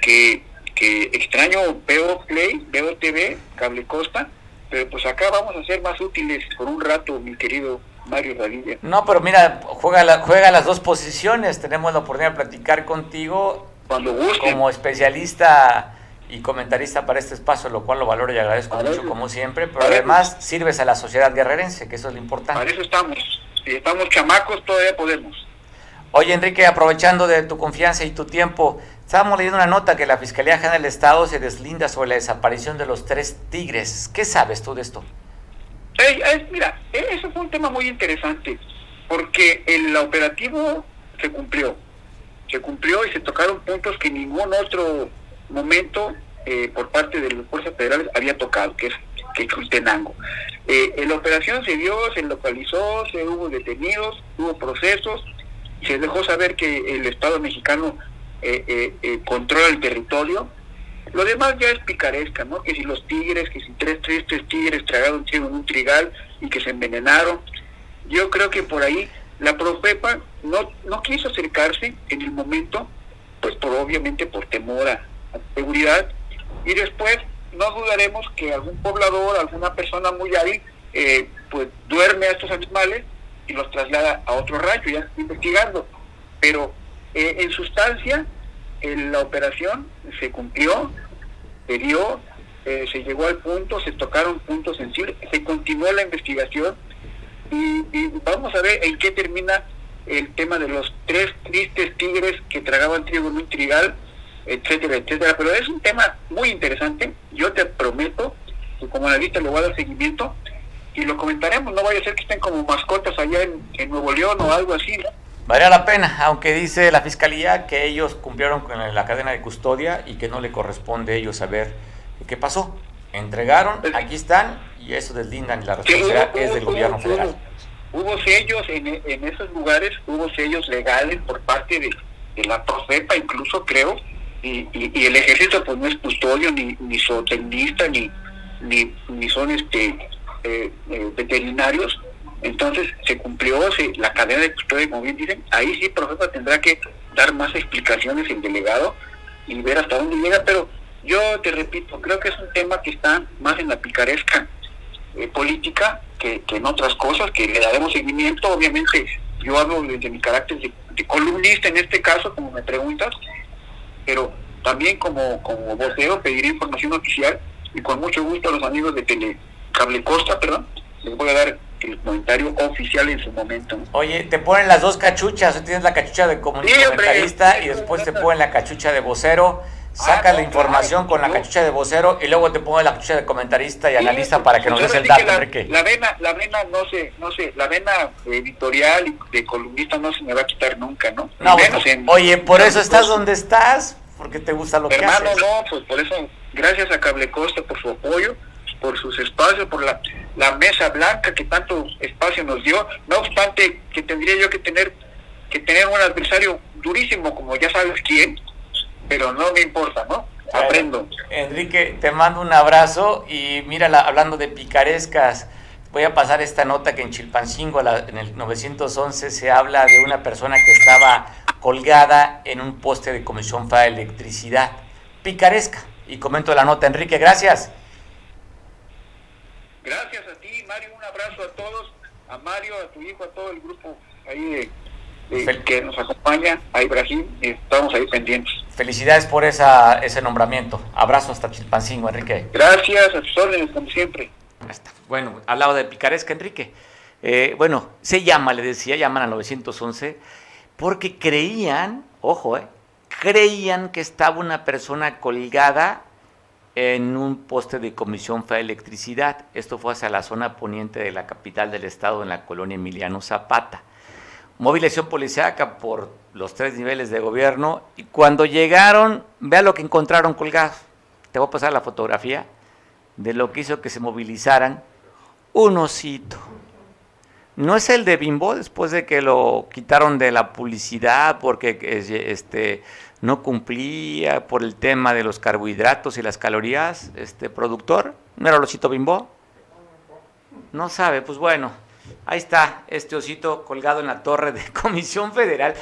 que, que extraño veo Play, veo TV, Cable Costa, pero pues acá vamos a ser más útiles por un rato, mi querido Mario Radilla. No, pero mira, juega, la, juega las dos posiciones, tenemos la oportunidad de platicar contigo. Cuando guste. Como especialista y comentarista para este espacio, lo cual lo valoro y agradezco mucho como siempre, pero además sirves a la sociedad guerrerense, que eso es lo importante. Para eso estamos. Si estamos chamacos, todavía podemos. Oye, Enrique, aprovechando de tu confianza y tu tiempo, estábamos leyendo una nota que la Fiscalía General del Estado se deslinda sobre la desaparición de los tres tigres. ¿Qué sabes tú de esto? Mira, eso fue un tema muy interesante, porque el operativo se cumplió. Se cumplió y se tocaron puntos que ningún otro momento eh, por parte de las fuerzas federales había tocado, que es que Chultenango. Eh, la operación se dio, se localizó, se hubo detenidos, hubo procesos, se dejó saber que el Estado mexicano eh, eh, controla el territorio. Lo demás ya es picaresca, ¿no? Que si los tigres, que si tres tristes tigres tragaron en un trigal y que se envenenaron. Yo creo que por ahí La Profepa no, no quiso acercarse en el momento, pues por obviamente por temor a, seguridad, y después no dudaremos que algún poblador, alguna persona muy hábil, eh, pues duerme a estos animales y los traslada a otro rancho, ya investigando. Pero eh, en sustancia, la operación se cumplió, se dio, eh, se llegó al punto, se tocaron puntos sensibles, se continuó la investigación y, vamos a ver en qué termina el tema de los tres tristes tigres que tragaban trigo en un trigal, etcétera, etcétera. Pero es un tema muy interesante. Yo te prometo que como analista le voy a dar seguimiento y lo comentaremos. No vaya a ser que estén como mascotas allá en, en Nuevo León o algo así. ¿no? Vale la pena, aunque dice la fiscalía que ellos cumplieron con la cadena de custodia y que no le corresponde a ellos saber qué pasó. Entregaron, aquí están y eso deslindan y la responsabilidad es del gobierno federal. Hubo sellos en, en, esos lugares, hubo sellos legales por parte de, la Profepa, incluso creo, y, y, el ejército pues no es custodio, ni, ni zootecnista, ni, ni, ni son este eh, eh, veterinarios, entonces se cumplió se, la cadena de custodia, como bien dicen, ahí sí Profepa tendrá que dar más explicaciones el delegado y ver hasta dónde llega, pero yo te repito, creo que es un tema que está más en la picaresca eh, política que, en otras cosas, que le daremos seguimiento. Obviamente, yo hablo desde mi carácter de, columnista en este caso, como me preguntas, pero también como, como vocero pediré información oficial y con mucho gusto a los amigos de Telecable Costa, perdón, les voy a dar el comentario oficial en su momento. Oye, te ponen las dos cachuchas, tienes la cachucha de comentarista y después te ponen la cachucha de vocero saca ah, la información con la cachucha de vocero y luego te pone la cachucha de comentarista y analista para que nos des el dato, la, Enrique. La vena, la vena no sé, no sé, la vena editorial y de columnista no se me va a quitar nunca, ¿no? no oye, por eso estás donde estás, porque te gusta lo que haces. Hermano, no, pues por eso, gracias a Cable Costa por su apoyo, por sus espacios, por la, la mesa blanca que tanto espacio nos dio, no obstante que tendría yo que tener que tener un adversario durísimo como ya sabes quién, pero no me importa, ¿no? Aprendo. Enrique, te mando un abrazo y mira, hablando de picarescas, voy a pasar esta nota que en Chilpancingo, en el 911, se habla de una persona que estaba colgada en un poste de Comisión para Electricidad. Picaresca. Y comento la nota, Enrique, gracias. Gracias a ti, Mario, un abrazo a todos, a Mario, a tu hijo, a todo el grupo ahí de que nos acompaña a Ibrahim estamos ahí pendientes. Felicidades por esa, ese nombramiento. Abrazo hasta Chilpancingo, Enrique. Gracias, a sus órdenes, como siempre. Bueno, al lado de Picaresca, Enrique. Eh, bueno, se llama, le decía, llaman al 911, porque creían, ojo, eh, creían que estaba una persona colgada en un poste de Comisión Federal de Electricidad. Esto fue hacia la zona poniente de la capital del estado, en la colonia Emiliano Zapata movilización policíaca por los tres niveles de gobierno y cuando llegaron, vea lo que encontraron colgado. Te voy a pasar la fotografía de lo que hizo que se movilizaran un osito. No es el de Bimbo después de que lo quitaron de la publicidad porque este, no cumplía por el tema de los carbohidratos y las calorías, este productor. ¿No era el osito Bimbo? No sabe, pues bueno Ahí está este osito colgado en la torre de Comisión Federal.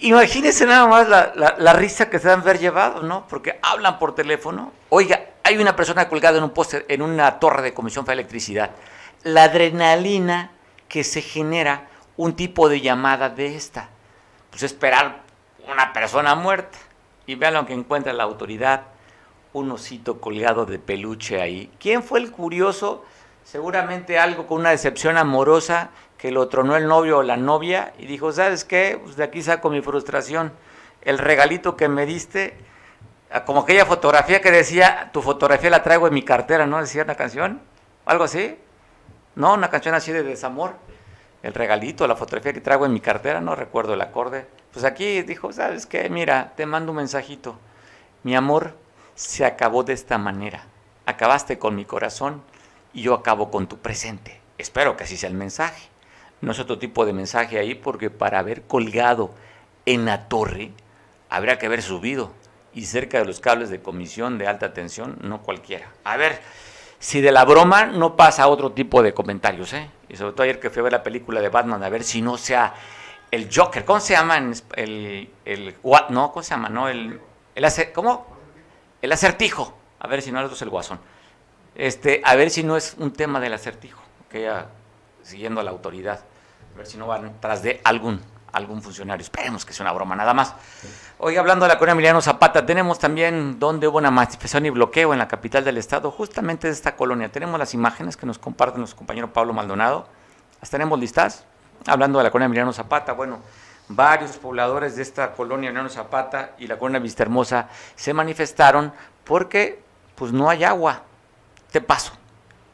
Imagínense nada más la, risa que se han ver llevado, ¿no? Porque hablan por teléfono. Oiga, hay una persona colgada en un poste, en una torre de Comisión Federal de Electricidad. La adrenalina que se genera un tipo de llamada de esta. Pues esperar una persona muerta. Y vean lo que encuentra la autoridad. Un osito colgado de peluche ahí. ¿Quién fue el curioso? seguramente algo con una decepción amorosa que lo tronó el novio o la novia y dijo, ¿sabes qué? Pues de aquí saco mi frustración. El regalito que me diste, ah, como aquella fotografía que decía, tu fotografía la traigo en mi cartera, ¿no? Decía una canción, algo así. No, una canción así de desamor. El regalito, la fotografía que traigo en mi cartera, no recuerdo el acorde. Pues aquí dijo, ¿sabes qué? Mira, te mando un mensajito. Mi amor se acabó de esta manera. Acabaste con mi corazón y yo acabo con tu presente. Espero que así sea el mensaje. No es otro tipo de mensaje ahí porque para haber colgado en la torre habría que haber subido y cerca de los cables de comisión de alta tensión, no cualquiera. A ver, si de la broma no pasa otro tipo de comentarios, ¿eh? Y sobre todo ayer que fui a ver la película de Batman, a ver si no sea el Joker, ¿cómo se llama? El, el, no, ¿cómo se llama? No, el, el ¿cómo? El acertijo, a ver si no es el guasón. Este, a ver si no es un tema del acertijo, que ya siguiendo a la autoridad, a ver si no van tras de algún algún funcionario. Esperemos que sea una broma nada más. Hoy hablando de la colonia Emiliano Zapata, tenemos también donde hubo una manifestación y bloqueo en la capital del estado, justamente de esta colonia. Tenemos las imágenes que nos comparten nuestro compañero Pablo Maldonado. Las tenemos listas. Hablando de la colonia Emiliano Zapata, bueno, varios pobladores de esta colonia Emiliano Zapata y la colonia Vista Hermosa se manifestaron porque pues no hay agua. Te paso.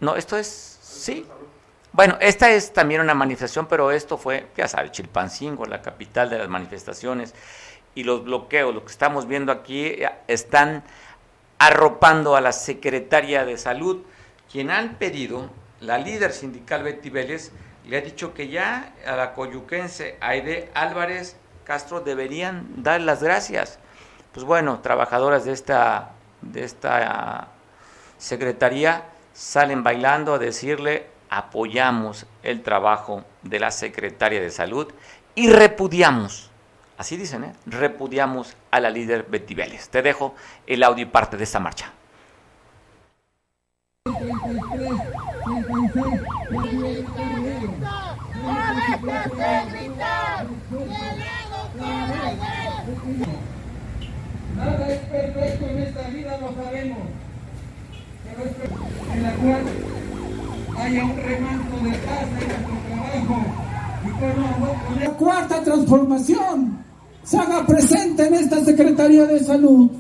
No, esto es, sí, bueno, esta es también una manifestación, pero esto fue, ya sabes, Chilpancingo, la capital de las manifestaciones, y los bloqueos, lo que estamos viendo aquí, eh, están arropando a la secretaria de Salud, quien han pedido, la líder sindical Betty Vélez, le ha dicho que ya a la coyuquense Aide Álvarez Castro deberían dar las gracias. Pues bueno, trabajadoras de esta, de esta secretaría salen bailando a decirle apoyamos el trabajo de la secretaria de salud y repudiamos, así dicen, ¿eh? repudiamos a la líder Betty Vélez. Te dejo el audio y parte de esta marcha. Nada es perfecto en esta vida, lo sabemos. Pero es en la cual haya un remanso de paz en nuestro trabajo. Y la cuarta transformación se haga presente en esta Secretaría de Salud,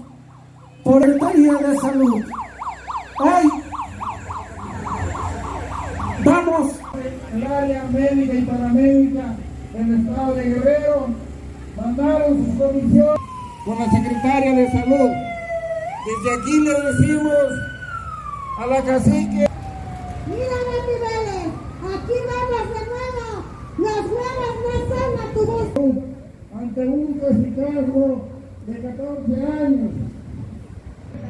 por el Secretaría de Salud. Hoy vamos el área médica y paramédica del Estado de Guerrero, mandaron sus comisiones con la Secretaria de Salud. Desde aquí le decimos a la cacique. Mira, Betty aquí vamos de nuevo. Los nuevos no son a tu voz. Ante un caso de 14 años,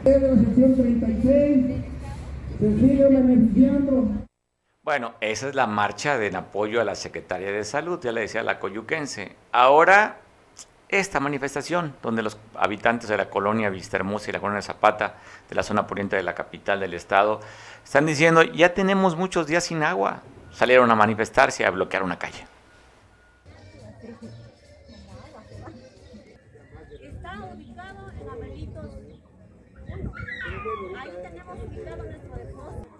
la sección 36, se sigue. Bueno, esa es la marcha de apoyo a la Secretaría de Salud, ya le decía la coyuquense. Ahora esta manifestación, donde los habitantes de la colonia Vistahermosa y la colonia Zapata, de la zona poniente de la capital del estado, están diciendo, ya tenemos muchos días sin agua. Salieron a manifestarse, a bloquear una calle. 我们学校的名字叫。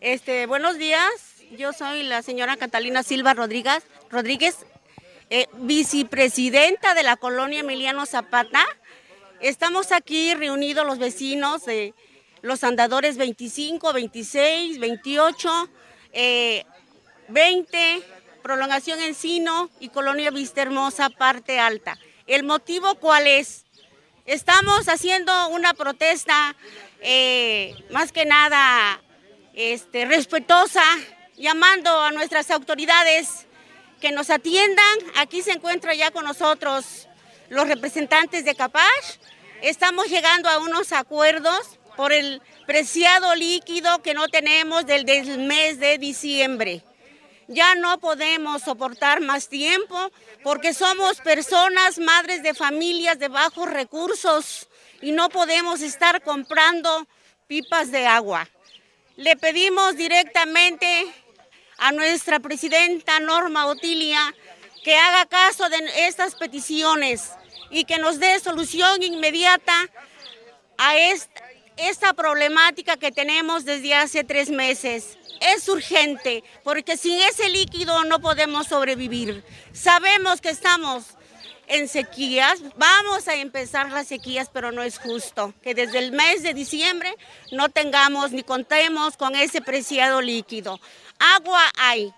Este, buenos días, yo soy la señora Catalina Silva Rodríguez, eh, vicepresidenta de la colonia Emiliano Zapata. Estamos aquí reunidos los vecinos de los andadores 25, 26, 28, 20, prolongación Encino y colonia Vista Hermosa, parte alta. ¿El motivo cuál es? Estamos haciendo una protesta eh, más que nada este, respetuosa, llamando a nuestras autoridades que nos atiendan. Aquí se encuentra ya con nosotros los representantes de Capaz. Estamos llegando a unos acuerdos por el preciado líquido que no tenemos desde el mes de diciembre. Ya no podemos soportar más tiempo porque somos personas, madres de familias de bajos recursos y no podemos estar comprando pipas de agua. Le pedimos directamente a nuestra presidenta Norma Otilia que haga caso de estas peticiones y que nos dé solución inmediata a esta, problemática que tenemos desde hace tres meses. Es urgente porque sin ese líquido no podemos sobrevivir. Sabemos que estamos en sequías, vamos a empezar las sequías, pero no es justo que desde el mes de diciembre no tengamos ni contemos con ese preciado líquido. Agua hay,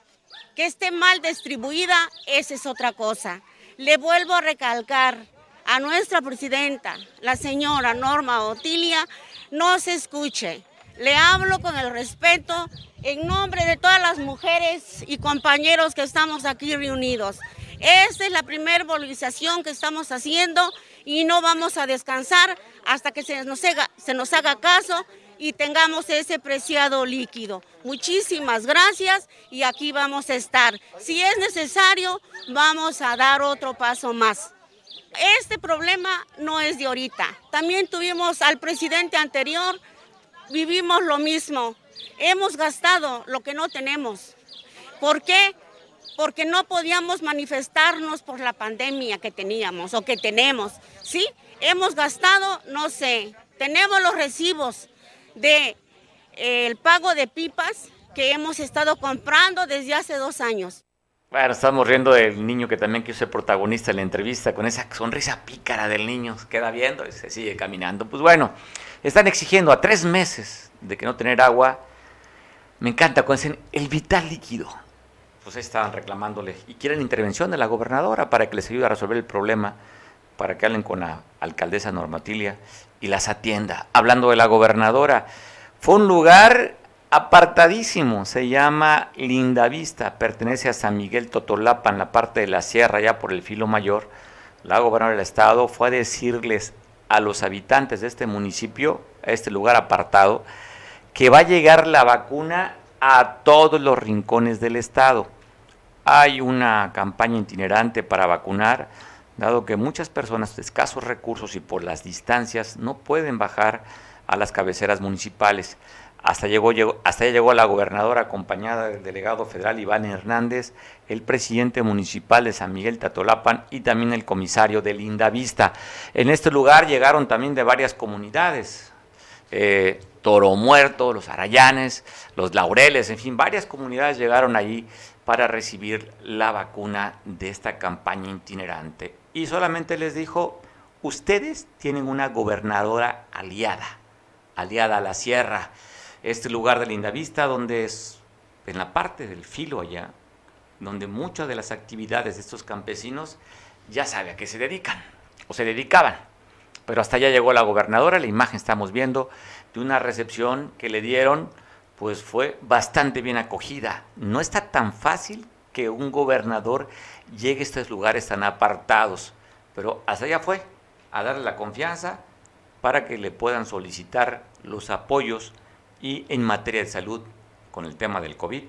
que esté mal distribuida, esa es otra cosa. Le vuelvo a recalcar a nuestra presidenta, la señora Norma Otilia, no se escuche. Le hablo con el respeto en nombre de todas las mujeres y compañeros que estamos aquí reunidos. Esta es la primera movilización que estamos haciendo y no vamos a descansar hasta que se nos haga, se nos haga caso y tengamos ese preciado líquido. Muchísimas gracias y aquí vamos a estar. Si es necesario, vamos a dar otro paso más. Este problema no es de ahorita. También tuvimos al presidente anterior, vivimos lo mismo. Hemos gastado lo que no tenemos. ¿Por qué? Porque no podíamos manifestarnos por la pandemia que teníamos o que tenemos. ¿Sí? Hemos gastado, no sé, tenemos los recibos de eh, el pago de pipas que hemos estado comprando desde hace dos años. Bueno, estamos riendo del niño que también quiso ser protagonista en la entrevista, con esa sonrisa pícara del niño, queda viendo y se sigue caminando. Pues bueno, están exigiendo a tres meses de que no tener agua. Me encanta cuando dicen el vital líquido. Pues estaban reclamándole y quieren intervención de la gobernadora para que les ayude a resolver el problema, para que hablen con la alcaldesa Normatilia y las atienda. Hablando de la gobernadora, fue un lugar apartadísimo, se llama Linda Vista, pertenece a San Miguel Totolapa, en la parte de la sierra, ya por el filo mayor. La gobernadora del estado fue a decirles a los habitantes de este municipio, a este lugar apartado, que va a llegar la vacuna a todos los rincones del estado. Hay una campaña itinerante para vacunar dado que muchas personas de escasos recursos y por las distancias no pueden bajar a las cabeceras municipales. Hasta, llegó, llegó, hasta llegó la gobernadora acompañada del delegado federal Iván Hernández, el presidente municipal de San Miguel Tatolapan y también el comisario de Linda Vista. En este lugar llegaron también de varias comunidades, eh, Toro Muerto, los Arayanes, los Laureles, en fin, varias comunidades llegaron allí para recibir la vacuna de esta campaña itinerante. Y solamente les dijo, ustedes tienen una gobernadora aliada, aliada a la sierra, este lugar de Lindavista donde es en la parte del filo allá, donde muchas de las actividades de estos campesinos ya sabe a qué se dedican o se dedicaban. Pero hasta allá llegó la gobernadora, la imagen estamos viendo de una recepción que le dieron pues fue bastante bien acogida. No está tan fácil que un gobernador llegue a estos lugares tan apartados, pero hasta allá fue, a darle la confianza para que le puedan solicitar los apoyos y en materia de salud con el tema del COVID,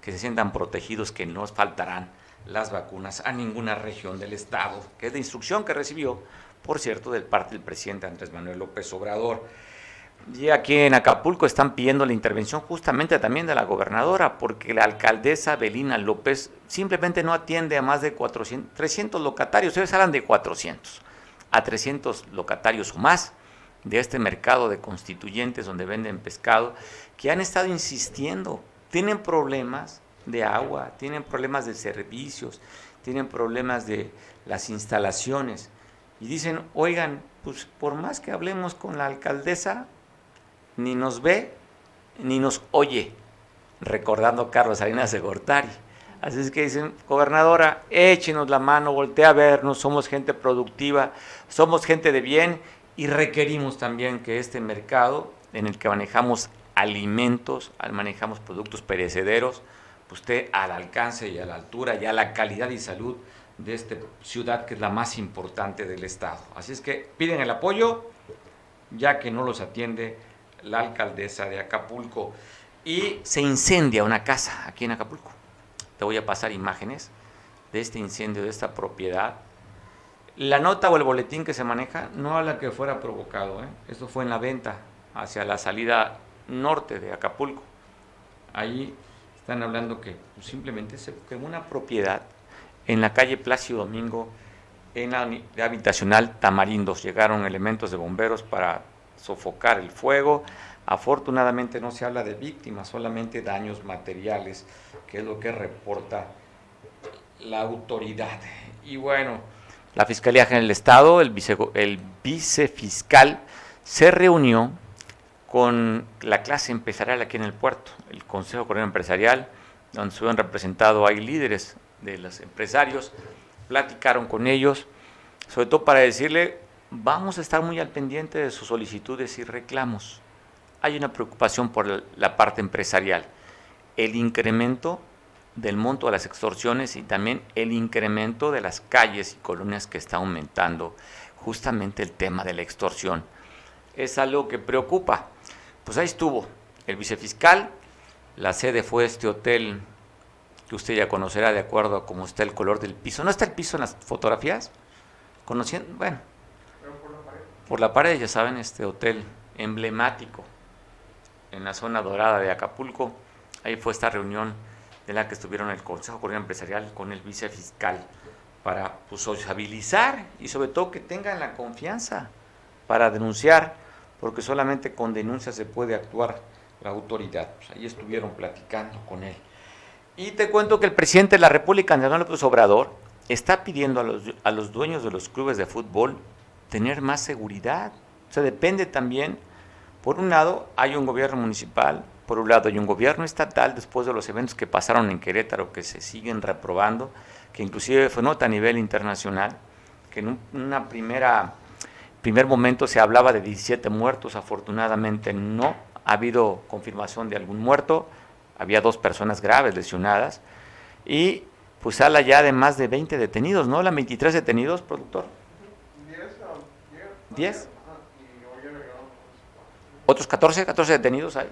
que se sientan protegidos, que no faltarán las vacunas a ninguna región del Estado, que es la instrucción que recibió, por cierto, del parte del presidente Andrés Manuel López Obrador. Y aquí en Acapulco están pidiendo la intervención justamente también de la gobernadora, porque la alcaldesa Belina López simplemente no atiende a más de 400, 300 locatarios, ellos hablan de 400, a 300 locatarios o más de este mercado de constituyentes donde venden pescado, que han estado insistiendo, tienen problemas de agua, tienen problemas de servicios, tienen problemas de las instalaciones. Y dicen, oigan, pues por más que hablemos con la alcaldesa, ni nos ve ni nos oye, recordando a Carlos Salinas de Gortari. Así es que dicen, gobernadora, échenos la mano, voltea a vernos, somos gente productiva, somos gente de bien y requerimos también que este mercado en el que manejamos alimentos, manejamos productos perecederos, pues esté al alcance y a la altura y a la calidad y salud de esta ciudad que es la más importante del estado. Así es que piden el apoyo, ya que no los atiende la alcaldesa de Acapulco. Y se incendia una casa aquí en Acapulco. Te voy a pasar imágenes de este incendio, de esta propiedad. La nota o el boletín que se maneja no habla que fuera provocado. ¿eh? Esto fue en la venta hacia la salida norte de Acapulco. Ahí están hablando que simplemente se quemó una propiedad en la calle Plácido Domingo, en la habitacional Tamarindos. Llegaron elementos de bomberos para sofocar el fuego. Afortunadamente no se habla de víctimas, solamente daños materiales, que es lo que reporta la autoridad. Y bueno, la Fiscalía General del Estado, el, vice, el vicefiscal, se reunió con la clase empresarial aquí en el puerto, el Consejo Coronel Empresarial, donde estuvieron representados hay líderes de los empresarios, platicaron con ellos, sobre todo para decirle, vamos a estar muy al pendiente de sus solicitudes y reclamos. Hay una preocupación por la parte empresarial, el incremento del monto de las extorsiones y también el incremento de las calles y colonias que está aumentando justamente el tema de la extorsión. Es algo que preocupa. Pues ahí estuvo el vicefiscal, la sede fue este hotel que usted ya conocerá de acuerdo a cómo está el color del piso. ¿No está el piso en las fotografías? Conociendo, bueno, por la pared, ya saben, este hotel emblemático en la zona dorada de Acapulco. Ahí fue esta reunión de la que estuvieron el Consejo Coordinador Empresarial con el vicefiscal para pues, sociabilizar y sobre todo que tengan la confianza para denunciar, porque solamente con denuncia se puede actuar la autoridad. Pues, ahí estuvieron platicando con él. Y te cuento que el presidente de la República, Andrés López Obrador, está pidiendo a los, a los dueños de los clubes de fútbol tener más seguridad. O sea, depende también, por un lado, hay un gobierno municipal, por un lado hay un gobierno estatal, después de los eventos que pasaron en Querétaro, que se siguen reprobando, que inclusive fue nota a nivel internacional, que en un una primera, primer momento se hablaba de 17 muertos, afortunadamente no ha habido confirmación de algún muerto, había dos personas graves lesionadas, y pues habla ya de más de 20 detenidos, ¿no? La 23 detenidos, productor. 10. Otros 14, 14 detenidos hay.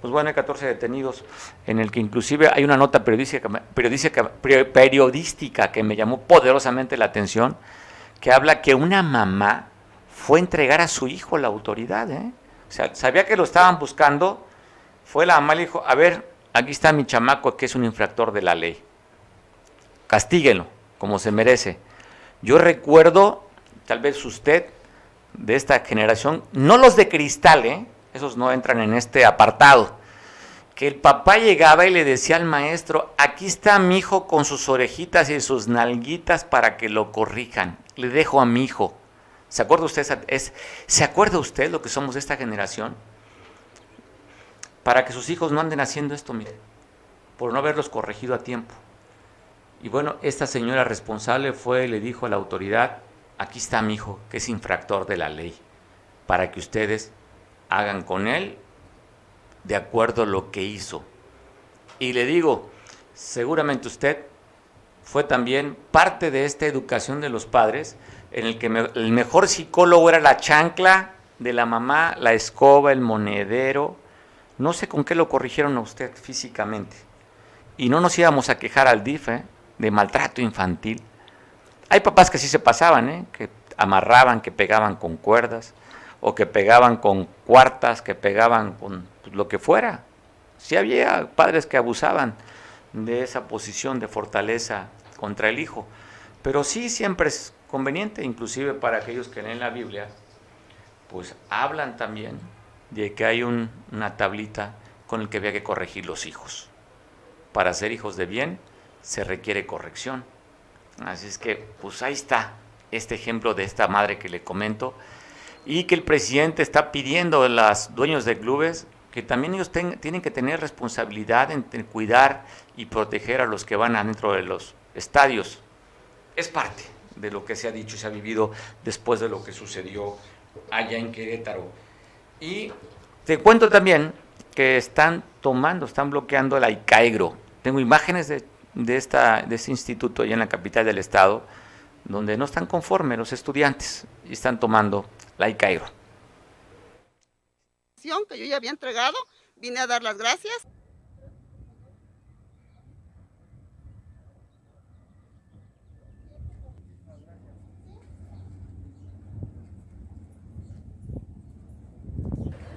Pues bueno, hay 14 detenidos, en el que inclusive hay una nota periodística, periodística, periodística que me llamó poderosamente la atención, que habla que una mamá fue a entregar a su hijo la autoridad. ¿eh? O sea, sabía que lo estaban buscando, fue la mamá y le dijo, a ver, aquí está mi chamaco que es un infractor de la ley. Castíguenlo, como se merece. Yo recuerdo, tal vez usted, de esta generación, no los de cristal, ¿eh? esos no entran en este apartado, que el papá llegaba y le decía al maestro, aquí está mi hijo con sus orejitas y sus nalguitas para que lo corrijan, le dejo a mi hijo. ¿Se acuerda usted, es, ¿Se acuerda usted lo que somos de esta generación? Para que sus hijos no anden haciendo esto, mire, por no haberlos corregido a tiempo. Y bueno, esta señora responsable fue y le dijo a la autoridad, aquí está mi hijo, que es infractor de la ley, para que ustedes hagan con él de acuerdo a lo que hizo. Y le digo, seguramente usted fue también parte de esta educación de los padres, en el que el mejor psicólogo era la chancla de la mamá, la escoba, el monedero. No sé con qué lo corrigieron a usted físicamente. Y no nos íbamos a quejar al DIF ¿eh? de maltrato infantil. Hay papás que sí se pasaban, ¿eh? que amarraban, que pegaban con cuerdas o que pegaban con cuartas, que pegaban con pues, lo que fuera. Sí había padres que abusaban de esa posición de fortaleza contra el hijo, pero sí siempre es conveniente, inclusive para aquellos que leen la Biblia, pues hablan también de que hay una tablita con el que había que corregir los hijos. Para ser hijos de bien se requiere corrección. Así es que, pues ahí está este ejemplo de esta madre que le comento y que el presidente está pidiendo a los dueños de clubes que también ellos tienen que tener responsabilidad en, cuidar y proteger a los que van adentro de los estadios. Es parte de lo que se ha dicho y se ha vivido después de lo que sucedió allá en Querétaro. Y te cuento también que están tomando, están bloqueando la ICAEGRO. Tengo imágenes de, de, esta, de este instituto allá en la capital del estado, donde no están conformes los estudiantes y están tomando la ICAIRO. Que yo ya había entregado, vine a dar las gracias.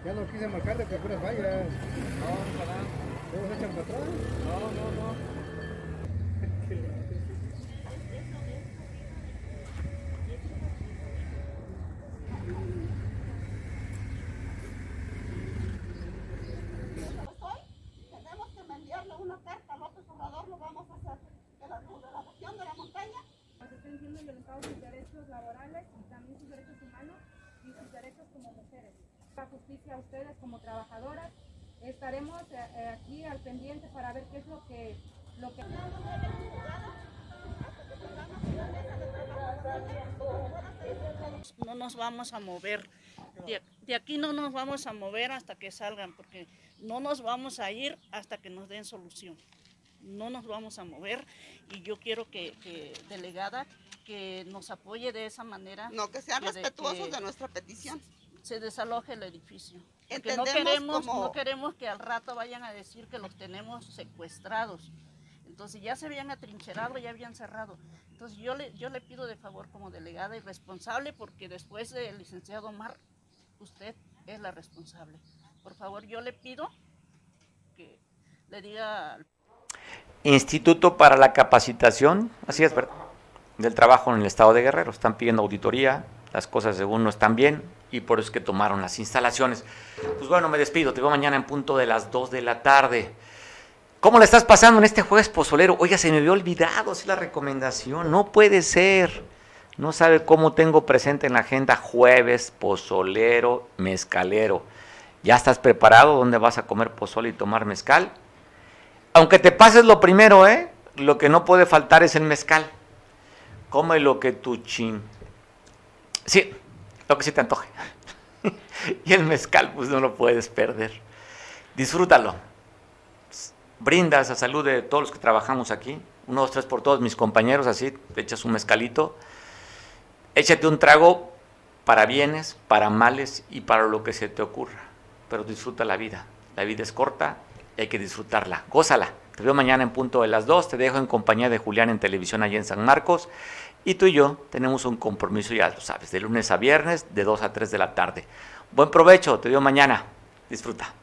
Ya no quise marcarle que puras vallas. No, para nada. ¿Todos echan para atrás? No, no, no. Tenemos que enviarle una carta a Rocco Corrador, lo vamos a hacer. De la región de la montaña. Se están viendo violentados sus derechos laborales y también sus derechos humanos y sus derechos como mujeres. La justicia a ustedes como trabajadoras. Estaremos eh, eh, aquí al pendiente para ver qué es lo que. No nos vamos a mover. De, de, aquí no nos vamos a mover hasta que salgan, porque no nos vamos a ir hasta que nos den solución. No nos vamos a mover y yo quiero que, que delegada, que nos apoye de esa manera. No, que sean respetuosos de, de nuestra petición. Se desaloje el edificio. Porque no queremos, como... no queremos que al rato vayan a decir que los tenemos secuestrados. Entonces ya se habían atrincherado, ya habían cerrado. Entonces yo le, yo le pido de favor como delegada y responsable, porque después del licenciado Omar, usted es la responsable. Por favor, yo le pido que le diga... Instituto para la Capacitación, así es, ¿verdad? Del trabajo en el estado de Guerrero. Están pidiendo auditoría, las cosas según no están bien y por eso es que tomaron las instalaciones. Pues bueno, me despido, te veo mañana en punto de las 2 de la tarde. ¿Cómo le estás pasando en este jueves pozolero? Oiga, se me había olvidado así la recomendación. No puede ser. No sabe cómo tengo presente en la agenda jueves pozolero, mezcalero. ¿Ya estás preparado? ¿Dónde vas a comer pozole y tomar mezcal? Aunque te pases lo primero, ¿eh? Lo que no puede faltar es el mezcal. Come lo que tu chin. Sí, lo que sí te antoje. y el mezcal, pues no lo puedes perder. Disfrútalo brinda esa salud de todos los que trabajamos aquí. Uno, dos, tres por todos mis compañeros, así, te echas un mezcalito. Échate un trago para bienes, para males y para lo que se te ocurra. Pero disfruta la vida. La vida es corta hay que disfrutarla. Gózala. Te veo mañana en punto de las dos. Te dejo en compañía de Julián en televisión allí en San Marcos. Y tú y yo tenemos un compromiso, ya lo sabes, de lunes a viernes, de 2 a 3 de la tarde. Buen provecho. Te veo mañana. Disfruta.